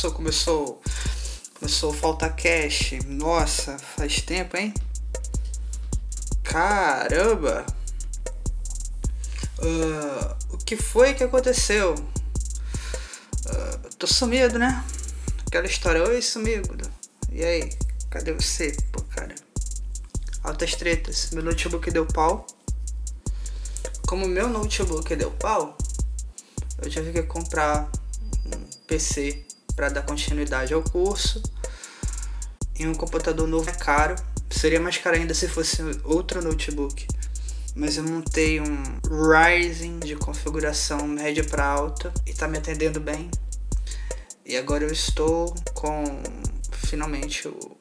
Começou, começou, começou. A faltar cash. Nossa, faz tempo, hein? Caramba! Uh, o que foi que aconteceu? Uh, tô sumido, né? Aquela história, oi sumido. E aí, cadê você? Pô, cara. Altas tretas. Meu notebook deu pau. Como meu notebook deu pau, eu tive que comprar um PC para dar continuidade ao curso. E um computador novo é caro. Seria mais caro ainda se fosse outro notebook. Mas eu montei um Ryzen de configuração média para alta e tá me atendendo bem. E agora eu estou com finalmente o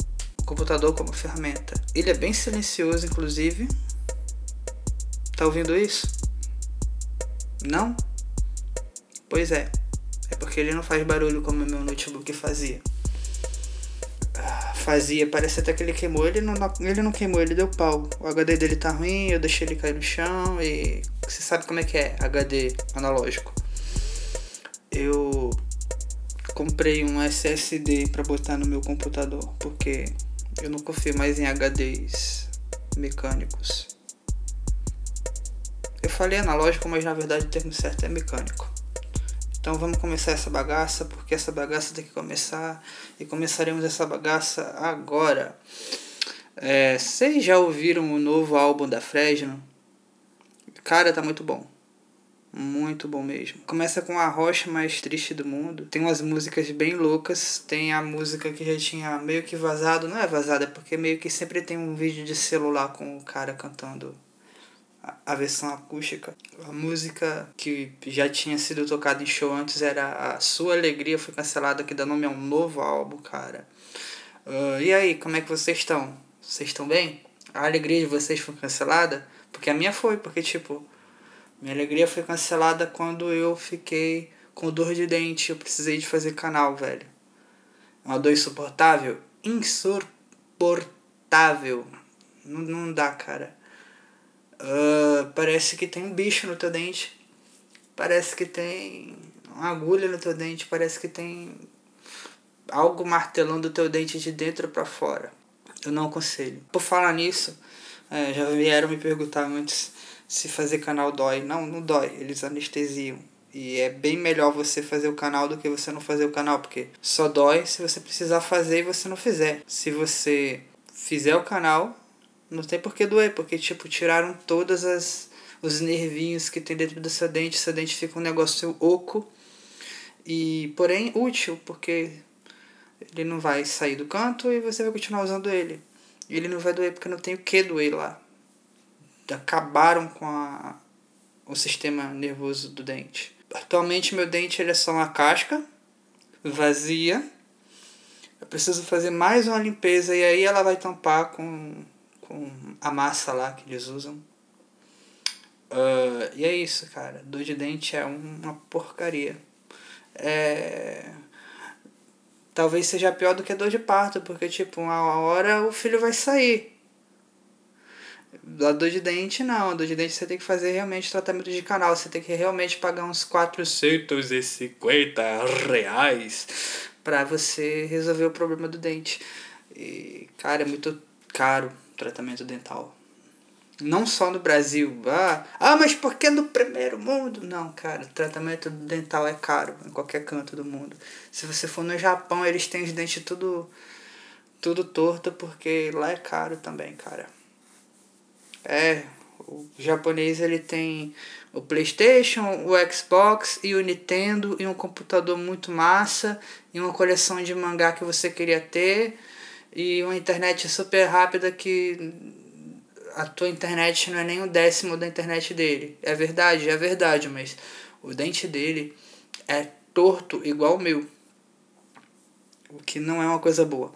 computador como ferramenta. Ele é bem silencioso, inclusive. Tá ouvindo isso? Não? Pois é. É porque ele não faz barulho como o meu notebook fazia. Fazia, parece até que ele queimou. Ele não, ele não queimou, ele deu pau. O HD dele tá ruim, eu deixei ele cair no chão e. Você sabe como é que é HD analógico. Eu comprei um SSD para botar no meu computador, porque eu não confio mais em HDs mecânicos. Eu falei analógico, mas na verdade o termo certo é mecânico. Então vamos começar essa bagaça, porque essa bagaça tem que começar e começaremos essa bagaça agora. É, vocês já ouviram o novo álbum da Fresno? Cara, tá muito bom. Muito bom mesmo. Começa com a rocha mais triste do mundo. Tem umas músicas bem loucas. Tem a música que já tinha meio que vazado. Não é vazada, é porque meio que sempre tem um vídeo de celular com o cara cantando a versão acústica. A música que já tinha sido tocada em show antes era A Sua Alegria Foi Cancelada, que dá nome a um novo álbum, cara. Uh, e aí, como é que vocês estão? Vocês estão bem? A alegria de vocês foi cancelada? Porque a minha foi, porque tipo minha alegria foi cancelada quando eu fiquei com dor de dente. Eu precisei de fazer canal, velho. Uma dor insuportável? Insuportável. Não, não dá, cara. Uh, parece que tem um bicho no teu dente. Parece que tem uma agulha no teu dente. Parece que tem algo martelando o teu dente de dentro para fora. Eu não aconselho. Por falar nisso, é, já vieram me perguntar antes se fazer canal dói. Não, não dói, eles anestesiam. E é bem melhor você fazer o canal do que você não fazer o canal, porque só dói se você precisar fazer e você não fizer. Se você fizer o canal, não tem por que doer, porque tipo, tiraram todas as os nervinhos que tem dentro do seu dente, seu dente fica um negócio oco e porém útil, porque ele não vai sair do canto e você vai continuar usando ele. E ele não vai doer porque não tem o que doer lá acabaram com a, o sistema nervoso do dente. Atualmente meu dente ele é só uma casca vazia. Eu preciso fazer mais uma limpeza e aí ela vai tampar com, com a massa lá que eles usam. Uh, e é isso, cara. Dor de dente é uma porcaria. É... Talvez seja pior do que dor de parto, porque, tipo, uma hora o filho vai sair. A dor de dente, não. A dor de dente você tem que fazer realmente tratamento de canal. Você tem que realmente pagar uns 450 reais para você resolver o problema do dente. E, cara, é muito caro tratamento dental. Não só no Brasil. Ah, ah, mas por que no primeiro mundo? Não, cara, tratamento dental é caro em qualquer canto do mundo. Se você for no Japão, eles têm os dentes tudo, tudo torto, porque lá é caro também, cara. É, o japonês ele tem o PlayStation, o Xbox e o Nintendo e um computador muito massa e uma coleção de mangá que você queria ter e uma internet super rápida que a tua internet não é nem um décimo da internet dele. É verdade, é verdade, mas o dente dele é torto igual o meu. O que não é uma coisa boa.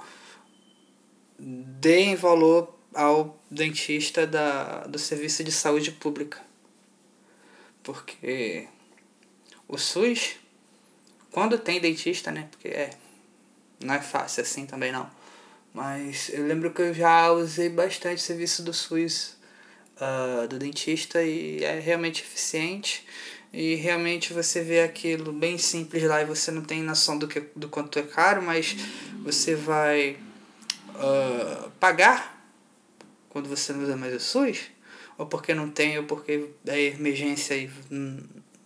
Deem valor ao dentista da, do Serviço de Saúde Pública. Porque o SUS, quando tem dentista, né? Porque é, não é fácil assim também não. Mas eu lembro que eu já usei bastante serviço do SUS, uh, do dentista, e é realmente eficiente. e realmente você vê aquilo bem simples lá e você não tem noção do, que, do quanto é caro, mas você vai uh, pagar quando você não usa mais o SUS, ou porque não tem, ou porque é emergência e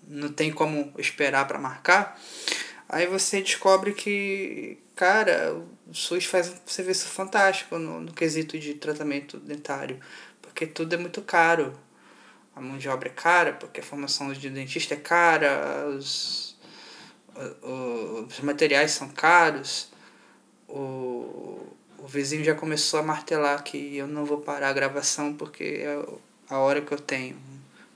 não tem como esperar para marcar, aí você descobre que, cara, o SUS faz um serviço fantástico no, no quesito de tratamento dentário, porque tudo é muito caro a mão de obra é cara, porque a formação de dentista é cara, os, os materiais são caros. O, o vizinho já começou a martelar que eu não vou parar a gravação porque é a hora que eu tenho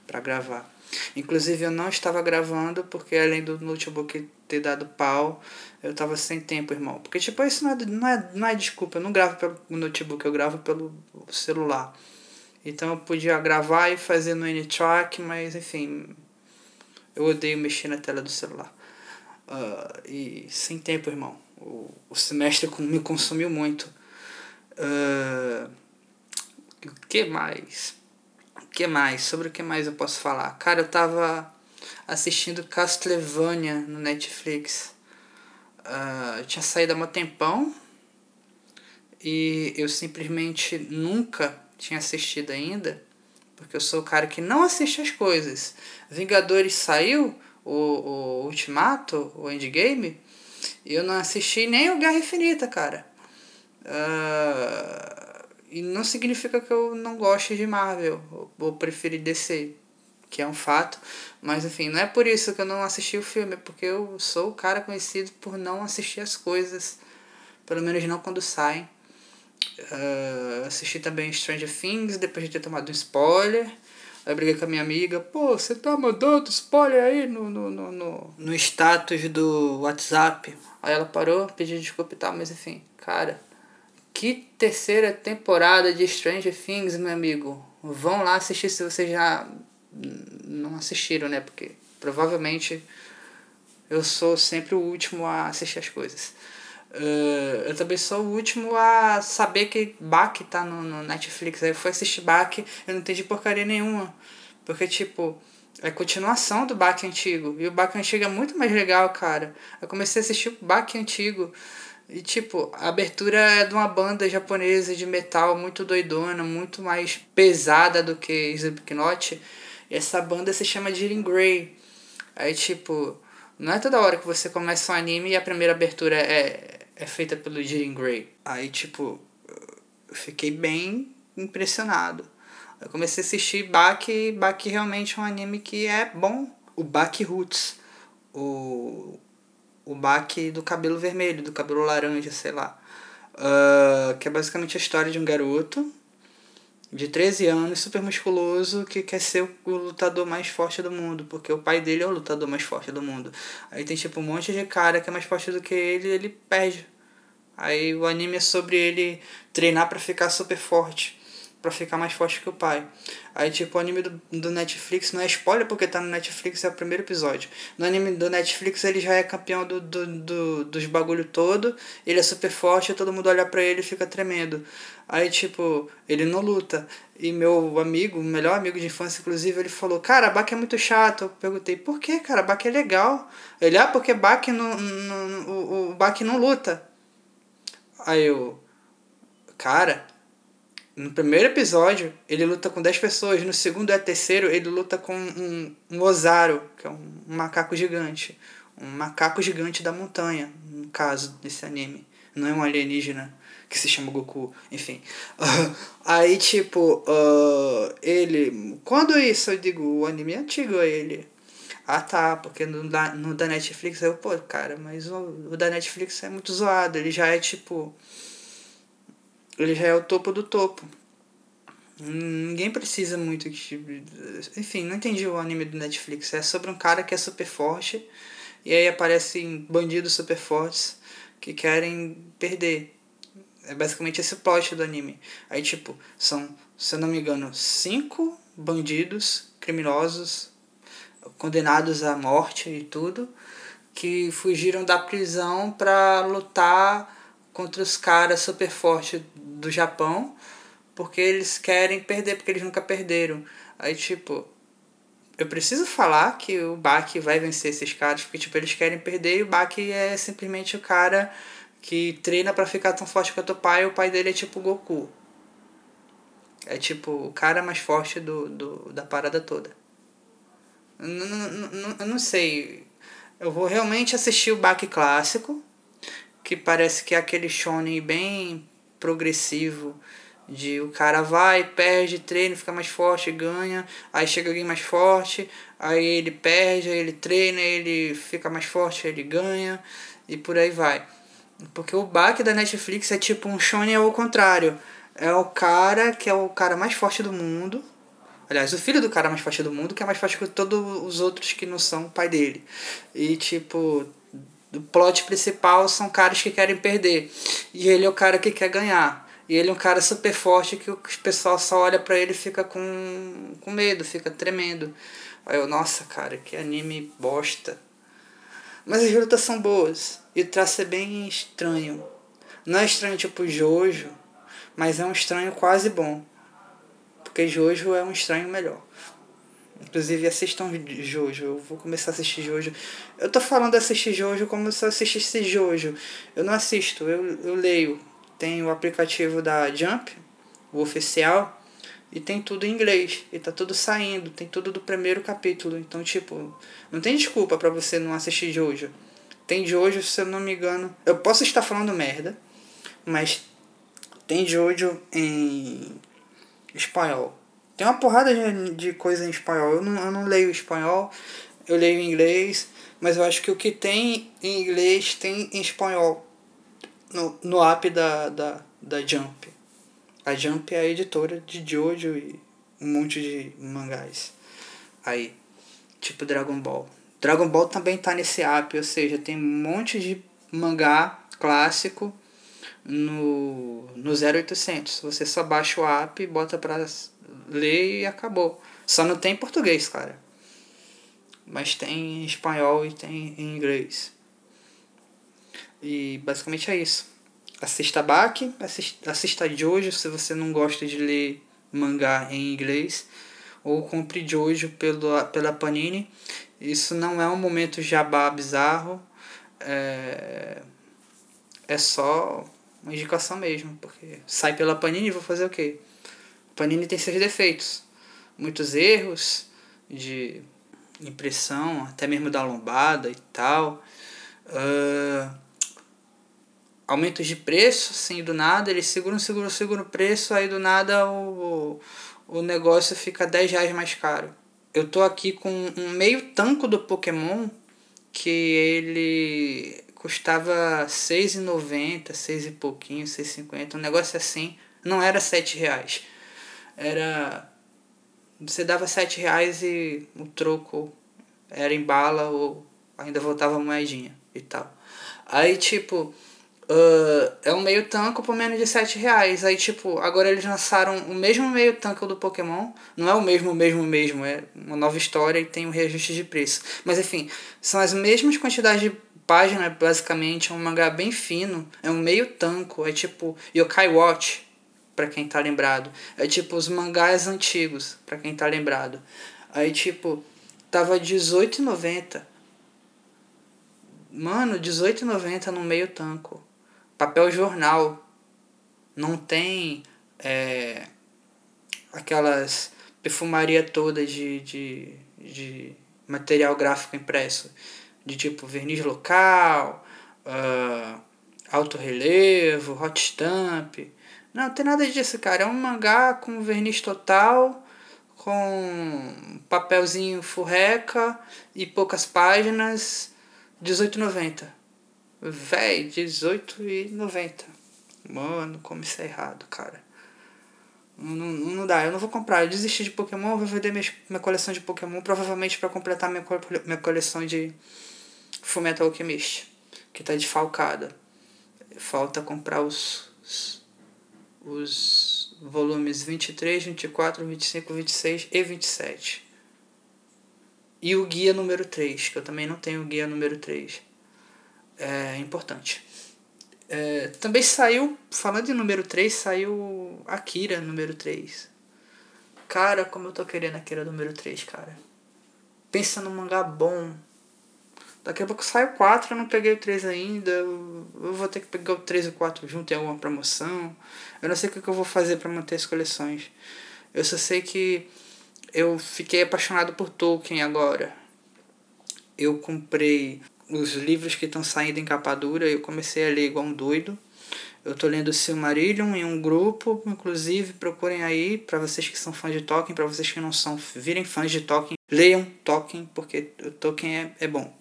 para gravar. Inclusive eu não estava gravando porque além do notebook ter dado pau, eu estava sem tempo, irmão. Porque tipo, isso não é, não é, não é desculpa, eu não gravo pelo notebook, eu gravo pelo celular. Então eu podia gravar e fazer no N-Track, mas enfim, eu odeio mexer na tela do celular. Uh, e sem tempo, irmão. O, o semestre me consumiu muito. Uh, o que mais? Que mais? Sobre o que mais eu posso falar? Cara, eu tava assistindo Castlevania no Netflix. Uh, tinha saído há um tempão. E eu simplesmente nunca tinha assistido ainda, porque eu sou o cara que não assiste as coisas. Vingadores saiu, o, o Ultimato, o Endgame, e eu não assisti nem o Guerra Infinita, cara. Uh, e não significa que eu não goste de Marvel, ou, preferi DC, que é um fato. Mas enfim, não é por isso que eu não assisti o filme, é porque eu sou o cara conhecido por não assistir as coisas, pelo menos não quando saem. Uh, assisti também Stranger Things depois de ter tomado um spoiler. Aí briguei com a minha amiga, pô, você tá mandando spoiler aí no, no, no, no, no status do WhatsApp. Aí ela parou, pediu desculpa e tal, mas enfim, cara, que terceira temporada de Stranger Things, meu amigo. Vão lá assistir se vocês já não assistiram, né? Porque provavelmente eu sou sempre o último a assistir as coisas. Uh, eu também sou o último a saber que Bach tá no, no Netflix. Aí eu fui assistir Bach, eu não entendi porcaria nenhuma. Porque, tipo, é continuação do Bach antigo. E o Bach antigo é muito mais legal, cara. Eu comecei a assistir o Bach antigo. E, tipo, a abertura é de uma banda japonesa de metal muito doidona, muito mais pesada do que Slipknot. E essa banda se chama Jiren Grey. Aí, tipo, não é toda hora que você começa um anime e a primeira abertura é, é feita pelo Jiren Grey. Aí, tipo, eu fiquei bem impressionado. Eu comecei a assistir Baki, Baki realmente é um anime que é bom. O Baki Roots, o, o Baki do cabelo vermelho, do cabelo laranja, sei lá. Uh, que é basicamente a história de um garoto de 13 anos, super musculoso, que quer ser o lutador mais forte do mundo, porque o pai dele é o lutador mais forte do mundo. Aí tem tipo um monte de cara que é mais forte do que ele e ele perde. Aí o anime é sobre ele treinar para ficar super forte para ficar mais forte que o pai. Aí, tipo, o anime do, do Netflix não é spoiler porque tá no Netflix, é o primeiro episódio. No anime do Netflix ele já é campeão do, do, do, dos bagulho todo, ele é super forte, todo mundo olha pra ele e fica tremendo. Aí, tipo, ele não luta. E meu amigo, melhor amigo de infância, inclusive, ele falou, cara, Baki é muito chato. Eu perguntei, por que, cara? Baki é legal. Ele, ah, porque Baki não, não, o, o Baki não luta. Aí eu, cara, no primeiro episódio, ele luta com 10 pessoas. No segundo e terceiro, ele luta com um, um Ozaru, que é um, macaco gigante. Um macaco gigante da montanha, no caso desse anime. Não é um alienígena que se chama Goku. Enfim. Aí, tipo, uh, ele. Quando isso? Eu digo, o anime é antigo ele. Ah tá, porque no da, no da Netflix eu, pô, cara, mas o, o da Netflix é muito zoado. Ele já é tipo ele já é o topo do topo. Ninguém precisa muito de. Enfim, não entendi o anime do Netflix. É sobre um cara que é super forte e aí aparecem bandidos super fortes que querem perder. É basicamente esse plot do anime. Aí, tipo, são, se eu não me engano, cinco bandidos criminosos condenados à morte e tudo que fugiram da prisão para lutar contra os caras super fortes do Japão, porque eles querem perder, porque eles nunca perderam. Aí, tipo, eu preciso falar que o Baki vai vencer esses caras, porque tipo, eles querem perder e o Baki é simplesmente o cara que treina para ficar tão forte quanto o pai, e o pai dele é tipo Goku. É tipo o cara mais forte do, do, da parada toda. Eu não sei. Eu vou realmente assistir o Baki clássico, que parece que é aquele shonen bem progressivo de o cara vai, perde, treina, fica mais forte, ganha, aí chega alguém mais forte, aí ele perde, aí ele treina, ele fica mais forte, ele ganha e por aí vai. Porque o baque da Netflix é tipo um shonen ao contrário. É o cara que é o cara mais forte do mundo. Aliás, o filho do cara mais forte do mundo, que é mais forte que todos os outros que não são pai dele. E tipo, o plot principal são caras que querem perder. E ele é o cara que quer ganhar. E ele é um cara super forte que o pessoal só olha para ele e fica com, com medo, fica tremendo. Aí eu, nossa, cara, que anime bosta. Mas as lutas são boas. E o traço é bem estranho. Não é estranho tipo Jojo, mas é um estranho quase bom. Porque Jojo é um estranho melhor. Inclusive assistam Jojo. Eu vou começar a assistir Jojo. Eu tô falando de assistir Jojo como se eu assistisse Jojo. Eu não assisto, eu, eu leio tem o aplicativo da Jump, o oficial, e tem tudo em inglês. E tá tudo saindo, tem tudo do primeiro capítulo. Então, tipo, não tem desculpa para você não assistir Jojo. Tem Jojo, se eu não me engano. Eu posso estar falando merda, mas tem Jojo em espanhol. Tem uma porrada de, de coisa em espanhol. Eu não, eu não leio espanhol, eu leio inglês, mas eu acho que o que tem em inglês tem em espanhol no, no app da, da, da Jump. A Jump é a editora de Jojo e um monte de mangás. Aí, tipo Dragon Ball. Dragon Ball também tá nesse app, ou seja, tem um monte de mangá clássico no, no 0800. Você só baixa o app, bota pra ler e acabou. Só não tem português, cara. Mas tem em espanhol e tem em inglês. E basicamente é isso. Assista Baki, assista, assista Jojo se você não gosta de ler mangá em inglês. Ou compre Jojo pelo, pela Panini. Isso não é um momento jabá bizarro. É, é só uma indicação mesmo. Porque sai pela Panini vou fazer o quê? Panini tem seus defeitos. Muitos erros de impressão, até mesmo da lombada e tal. Uh, aumentos de preço, assim, do nada, eles seguram, seguram, seguram o preço, aí do nada o, o negócio fica 10 reais mais caro. Eu tô aqui com um meio tanco do Pokémon que ele custava 6,90, 6 e pouquinho, 6,50, um negócio assim, não era 7 reais. Era. Você dava 7 reais e o troco era em bala ou ainda voltava moedinha e tal. Aí tipo Uh, é um meio tanco por menos de 7 reais. Aí, tipo, agora eles lançaram o mesmo meio tanco do Pokémon. Não é o mesmo, mesmo, mesmo. É uma nova história e tem um reajuste de preço. Mas, enfim, são as mesmas quantidades de basicamente. É um mangá bem fino. É um meio tanco. É tipo Yokai Watch, pra quem tá lembrado. É tipo os mangás antigos, pra quem tá lembrado. Aí, tipo, tava R$18,90. Mano, R$18,90 no meio tanco papel jornal. Não tem é, aquelas perfumaria toda de, de, de material gráfico impresso. De tipo verniz local, uh, alto relevo, hot stamp. Não, tem nada disso, cara. É um mangá com verniz total, com papelzinho furreca e poucas páginas, 18,90. Véi, 18,90. Mano, como isso é errado, cara. Não, não, não dá, eu não vou comprar. Eu desisti de Pokémon, vou vender minha, minha coleção de Pokémon, provavelmente para completar minha, minha coleção de Fullmetal Alchemist, que tá desfalcada. Falta comprar os, os, os volumes 23, 24, 25, 26 e 27. E o guia número 3, que eu também não tenho o guia número 3 é importante. É, também saiu, falando de número 3, saiu Akira número 3. Cara, como eu tô querendo Akira número 3, cara. pensa num mangá bom. Daqui a pouco sai o 4, eu não peguei o 3 ainda. Eu vou ter que pegar o 3 e o 4 junto em alguma promoção. Eu não sei o que eu vou fazer para manter as coleções. Eu só sei que eu fiquei apaixonado por Tolkien agora. Eu comprei os livros que estão saindo em capa dura, eu comecei a ler igual um doido. Eu tô lendo Silmarillion em um grupo, inclusive procurem aí para vocês que são fãs de Tolkien, para vocês que não são, virem fãs de Tolkien, leiam Tolkien porque Tolkien é, é bom.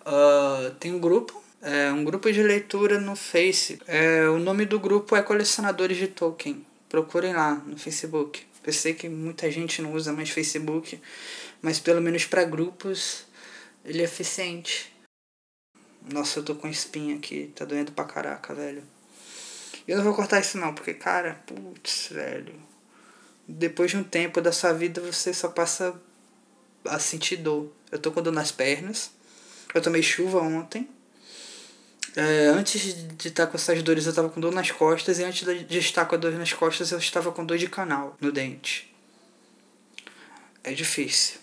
Uh, tem um grupo, é um grupo de leitura no Face. É, o nome do grupo é Colecionadores de Tolkien. Procurem lá no Facebook. Eu sei que muita gente não usa mais Facebook, mas pelo menos para grupos ele é eficiente. Nossa, eu tô com espinha aqui, tá doendo pra caraca, velho. Eu não vou cortar isso não, porque, cara, putz, velho. Depois de um tempo da sua vida, você só passa a sentir dor. Eu tô com dor nas pernas. Eu tomei chuva ontem. É, antes de estar com essas dores, eu estava com dor nas costas. E antes de estar com a dor nas costas, eu estava com dor de canal no dente. É difícil.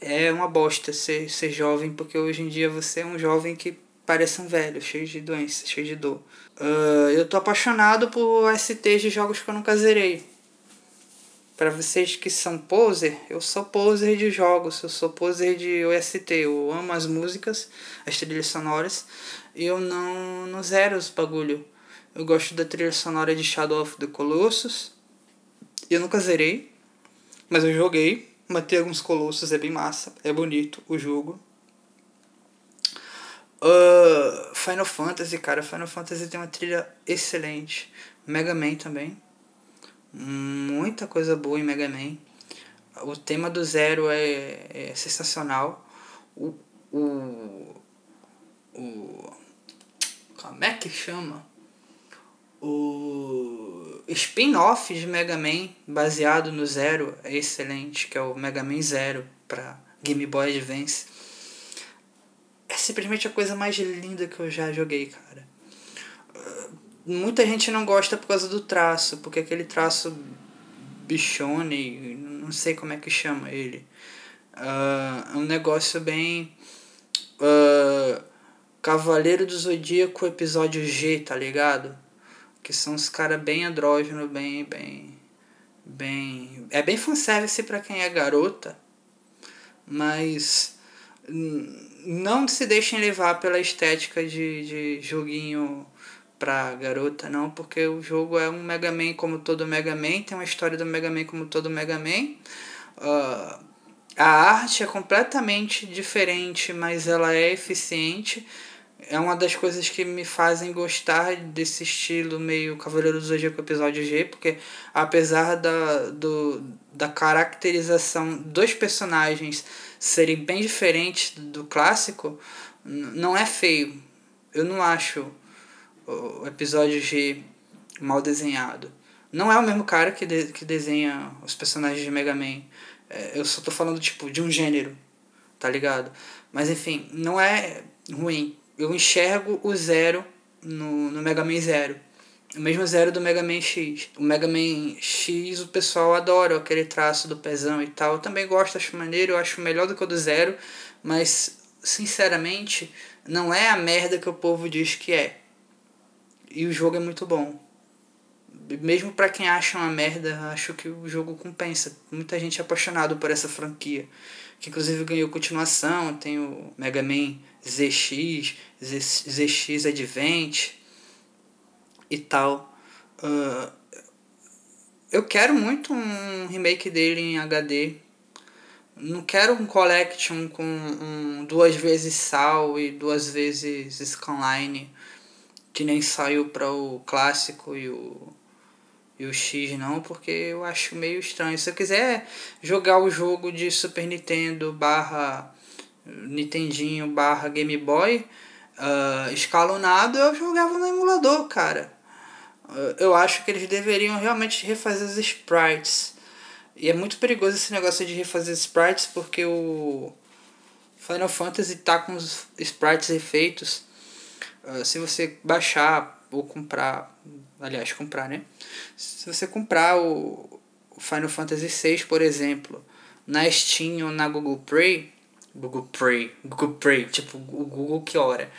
É uma bosta ser, ser jovem, porque hoje em dia você é um jovem que parece um velho, cheio de doenças, cheio de dor. Uh, eu tô apaixonado por STs de jogos que eu nunca zerei. Para vocês que são poser, eu sou poser de jogos, eu sou poser de OST. Eu amo as músicas, as trilhas sonoras, e eu não, não zero os bagulho. Eu gosto da trilha sonora de Shadow of the Colossus. Eu nunca zerei, mas eu joguei. Matei alguns colossos, é bem massa, é bonito o jogo. Uh, Final Fantasy, cara, Final Fantasy tem uma trilha excelente. Mega Man também. Muita coisa boa em Mega Man. O tema do Zero é, é sensacional. O, o, o. Como é que chama? O spin-off de Mega Man baseado no Zero é excelente, que é o Mega Man Zero para Game Boy Advance é simplesmente a coisa mais linda que eu já joguei, cara. Muita gente não gosta por causa do traço, porque aquele traço bichone, não sei como é que chama ele. Uh, é um negócio bem. Uh, Cavaleiro do Zodíaco episódio G, tá ligado? Que são os caras bem andrógenos, bem, bem. Bem. É bem fanservice pra quem é garota. Mas não se deixem levar pela estética de, de joguinho pra garota, não, porque o jogo é um Mega Man como todo Mega Man, tem uma história do Mega Man como todo Mega Man. Uh, a arte é completamente diferente, mas ela é eficiente. É uma das coisas que me fazem gostar desse estilo meio Cavaleiro do Zodíaco episódio G, porque apesar da, do, da caracterização dos personagens serem bem diferentes do clássico, não é feio. Eu não acho o episódio G mal desenhado. Não é o mesmo cara que, de, que desenha os personagens de Mega Man. É, eu só tô falando, tipo, de um gênero, tá ligado? Mas enfim, não é ruim. Eu enxergo o zero no, no Mega Man Zero. O mesmo zero do Mega Man X. O Mega Man X o pessoal adora aquele traço do pezão e tal. Eu também gosto, acho maneiro, eu acho melhor do que o do zero, mas sinceramente não é a merda que o povo diz que é. E o jogo é muito bom. Mesmo para quem acha uma merda, acho que o jogo compensa. Muita gente é apaixonado por essa franquia. Que inclusive ganhou continuação, tem o Mega Man ZX, ZX Advent e tal. Uh, eu quero muito um remake dele em HD. Não quero um collection com um, duas vezes Sal e duas vezes Scanline, que nem saiu para o clássico e o, e o X não, porque eu acho meio estranho. Se eu quiser jogar o jogo de Super Nintendo barra Nintendinho barra Game Boy uh, escalonado, eu jogava no emulador, cara eu acho que eles deveriam realmente refazer os sprites. E é muito perigoso esse negócio de refazer sprites porque o Final Fantasy tá com os sprites refeitos. Uh, se você baixar ou comprar, aliás, comprar, né? Se você comprar o Final Fantasy VI, por exemplo, na Steam ou na Google Play, Google Play, Google Play, tipo o Google que hora,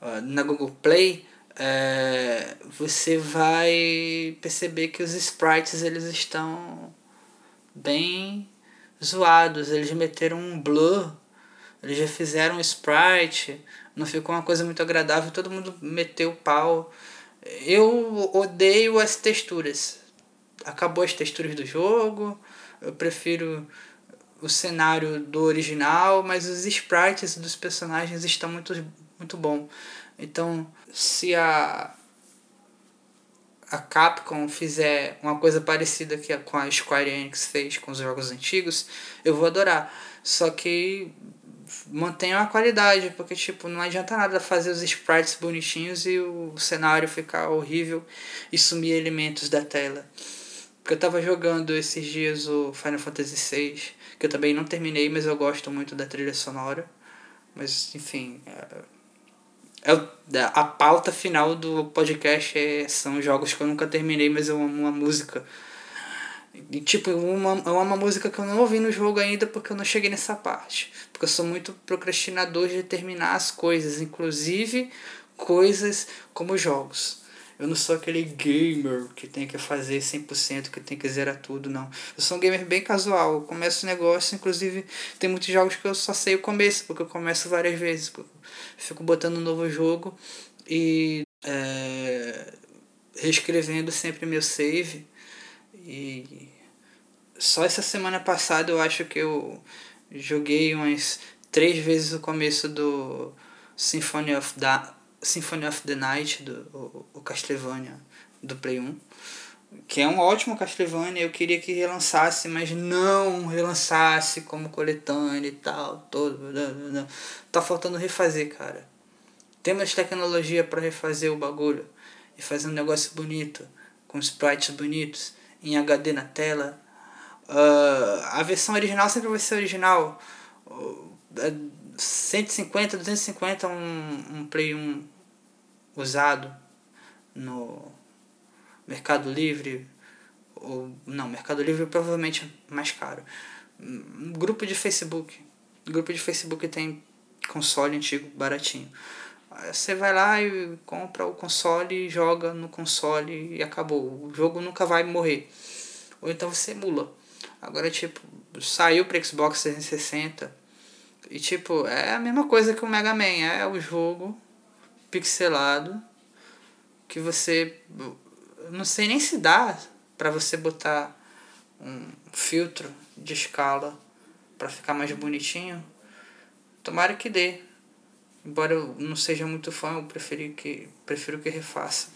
uh, na Google Play, é, você vai perceber que os sprites eles estão bem zoados, eles meteram um blur, eles já fizeram um sprite, não ficou uma coisa muito agradável, todo mundo meteu o pau. Eu odeio as texturas. Acabou as texturas do jogo, eu prefiro o cenário do original, mas os sprites dos personagens estão muito, muito bom. Então, se a a Capcom fizer uma coisa parecida que com a Square Enix fez com os jogos antigos, eu vou adorar. Só que mantenha a qualidade, porque tipo, não adianta nada fazer os sprites bonitinhos e o cenário ficar horrível e sumir elementos da tela. Porque eu tava jogando esses dias o Final Fantasy VI, que eu também não terminei, mas eu gosto muito da trilha sonora. Mas enfim, é, é a pauta final do podcast é, são jogos que eu nunca terminei, mas eu amo uma música. E, tipo, uma, é uma música que eu não ouvi no jogo ainda porque eu não cheguei nessa parte. Porque eu sou muito procrastinador de terminar as coisas, inclusive coisas como jogos. Eu não sou aquele gamer que tem que fazer 100%, que tem que zerar tudo, não. Eu sou um gamer bem casual. Eu começo o negócio, inclusive tem muitos jogos que eu só sei o começo, porque eu começo várias vezes. Fico botando um novo jogo e é, reescrevendo sempre meu save. E só essa semana passada eu acho que eu joguei umas três vezes o começo do Symphony of da Symphony of the Night, do, o, o Castlevania do Play 1. Que é um ótimo Castlevania, eu queria que relançasse, mas não relançasse como coletânea e tal, todo. Tá faltando refazer, cara. Temos tecnologia para refazer o bagulho e fazer um negócio bonito, com sprites bonitos, em HD na tela. Uh, a versão original sempre vai ser original. Uh, 150, 250 um, um Play 1 usado no Mercado Livre. Ou, não, Mercado Livre provavelmente é mais caro. Um grupo de Facebook. Grupo de Facebook tem console antigo baratinho. Você vai lá e compra o console, joga no console e acabou. O jogo nunca vai morrer. Ou então você emula. Agora, tipo, saiu para Xbox 360 e tipo, é a mesma coisa que o Mega Man, é o jogo pixelado que você não sei nem se dá para você botar um filtro de escala para ficar mais bonitinho. Tomara que dê. Embora eu não seja muito fã, eu preferi que prefiro que refaça.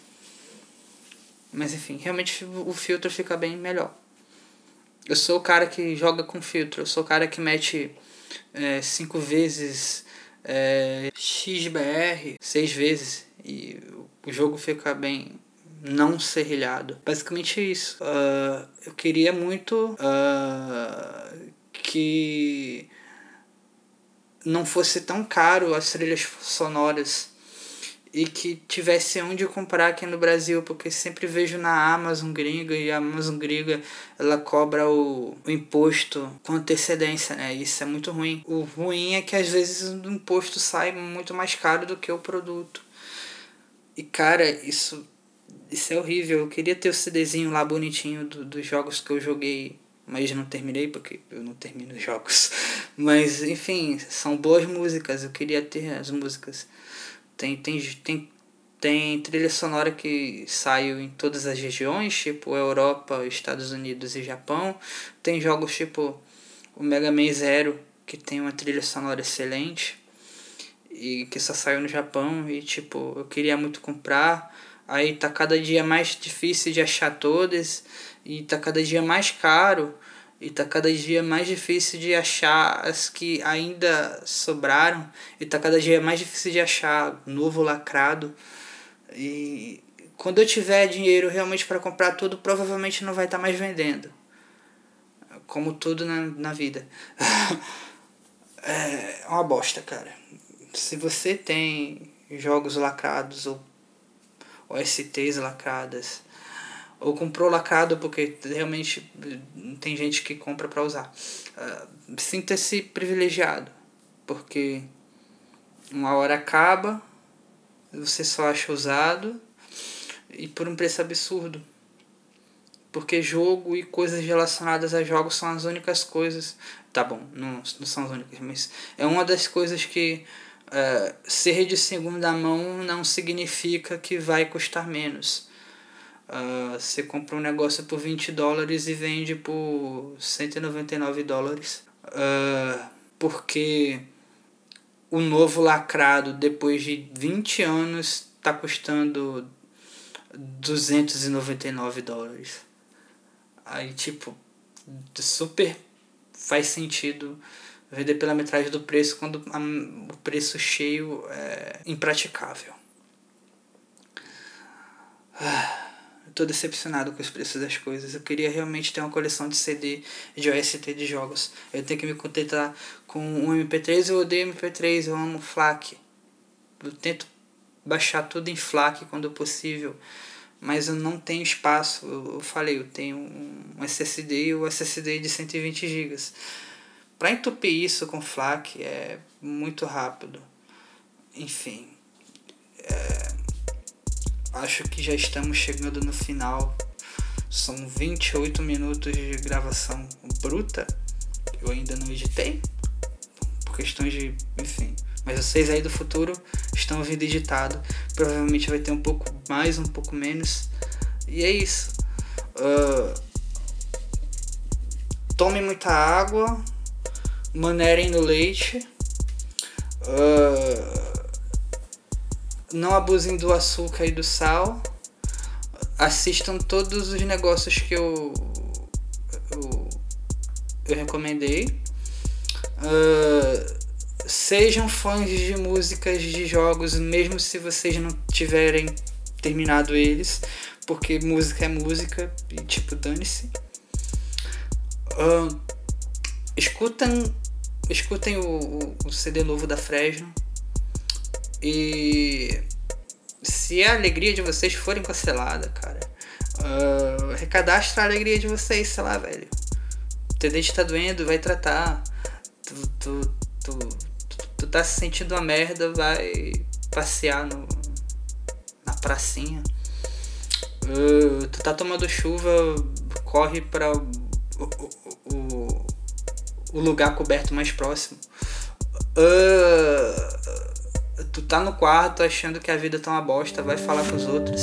Mas enfim, realmente o filtro fica bem melhor. Eu sou o cara que joga com filtro, eu sou o cara que mete é, cinco vezes é, XBR, seis vezes, e o jogo fica bem não serrilhado. Basicamente é isso. Uh, eu queria muito uh, que não fosse tão caro as trilhas sonoras e que tivesse onde comprar aqui no Brasil, porque sempre vejo na Amazon gringa e a Amazon gringa ela cobra o, o imposto com antecedência, né? Isso é muito ruim. O ruim é que às vezes o imposto sai muito mais caro do que o produto. E cara, isso isso é horrível. Eu queria ter o CDzinho lá bonitinho do, dos jogos que eu joguei, mas não terminei porque eu não termino jogos. Mas enfim, são boas músicas. Eu queria ter as músicas. Tem, tem, tem, tem trilha sonora que saiu em todas as regiões, tipo Europa, Estados Unidos e Japão. Tem jogos tipo o Mega Man Zero, que tem uma trilha sonora excelente e que só saiu no Japão e tipo, eu queria muito comprar. Aí tá cada dia mais difícil de achar todas e tá cada dia mais caro e tá cada dia mais difícil de achar as que ainda sobraram e tá cada dia mais difícil de achar novo lacrado. E quando eu tiver dinheiro realmente para comprar tudo provavelmente não vai estar tá mais vendendo. Como tudo na, na vida. É uma bosta cara. Se você tem jogos lacrados ou OSTs lacradas ou comprou lacrado porque realmente tem gente que compra para usar. Uh, Sinta-se privilegiado, porque uma hora acaba, você só acha usado e por um preço absurdo. Porque jogo e coisas relacionadas a jogos são as únicas coisas. Tá bom, não, não são as únicas, mas é uma das coisas que uh, ser de segunda mão não significa que vai custar menos. Uh, você compra um negócio por 20 dólares e vende por 199 dólares. Uh, porque o novo lacrado, depois de 20 anos, está custando 299 dólares. Aí, tipo, super faz sentido vender pela metade do preço quando a, o preço cheio é impraticável. Ah tô decepcionado com os preços das coisas. Eu queria realmente ter uma coleção de CD de OST de jogos. Eu tenho que me contentar com um MP3. Eu odeio MP3, eu amo FLAC. Eu tento baixar tudo em FLAC quando possível, mas eu não tenho espaço. Eu, falei, eu tenho um SSD e o SSD de 120 GB. Para entupir isso com FLAC é muito rápido. Enfim. É acho que já estamos chegando no final. São 28 minutos de gravação bruta. Eu ainda não editei. Por questões de. Enfim. Mas vocês aí do futuro estão ouvindo editado. Provavelmente vai ter um pouco mais, um pouco menos. E é isso. Uh, tome muita água. Manerem no leite. Uh, não abusem do açúcar e do sal. Assistam todos os negócios que eu, eu, eu recomendei. Uh, sejam fãs de músicas de jogos, mesmo se vocês não tiverem terminado eles, porque música é música e tipo, dane-se. Uh, escutem, escutem o, o, o CD novo da Fresno e se a alegria de vocês forem cancelada, cara, uh, recadastra a alegria de vocês, sei lá, velho. O teu dente tá doendo, vai tratar. Tu, tu, tu, tu, tu tá se sentindo uma merda, vai passear no, na pracinha. Uh, tu tá tomando chuva, corre para o, o, o, o, lugar coberto mais próximo. Uh, tu tá no quarto achando que a vida tá uma bosta, vai falar com os outros.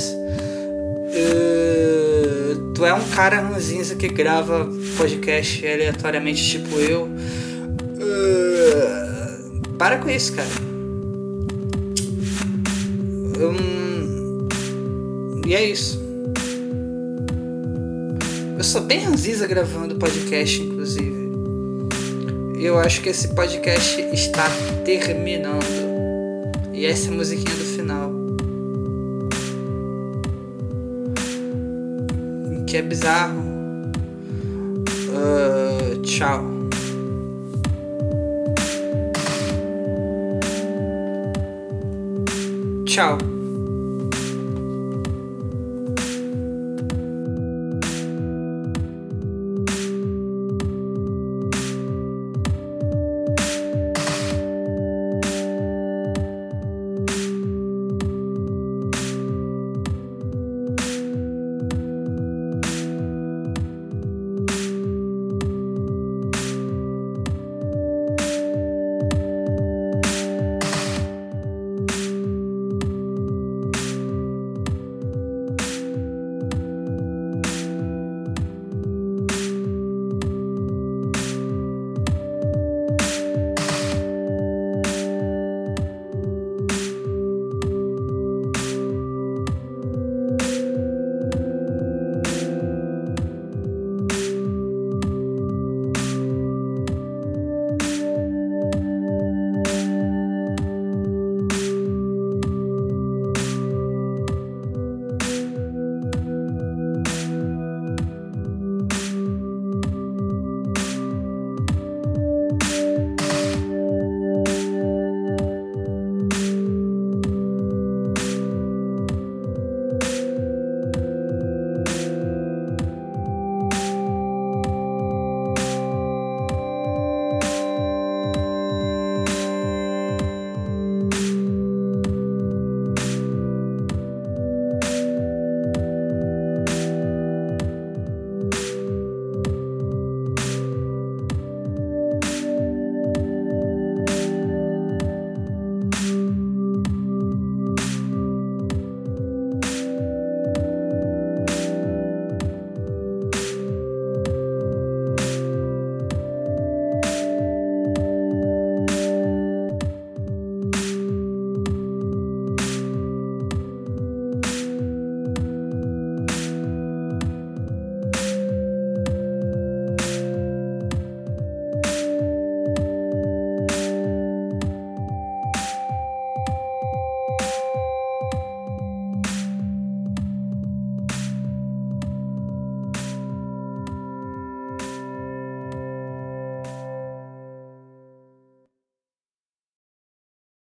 Uh, tu é um cara ranzinza que grava podcast aleatoriamente, tipo eu. Uh, para com isso, cara. Um, e é isso. Eu sou bem ranzinza gravando podcast, inclusive. Eu acho que esse podcast está terminando. E essa musiquinha do final. Que é bizarro. Uh, tchau. Tchau.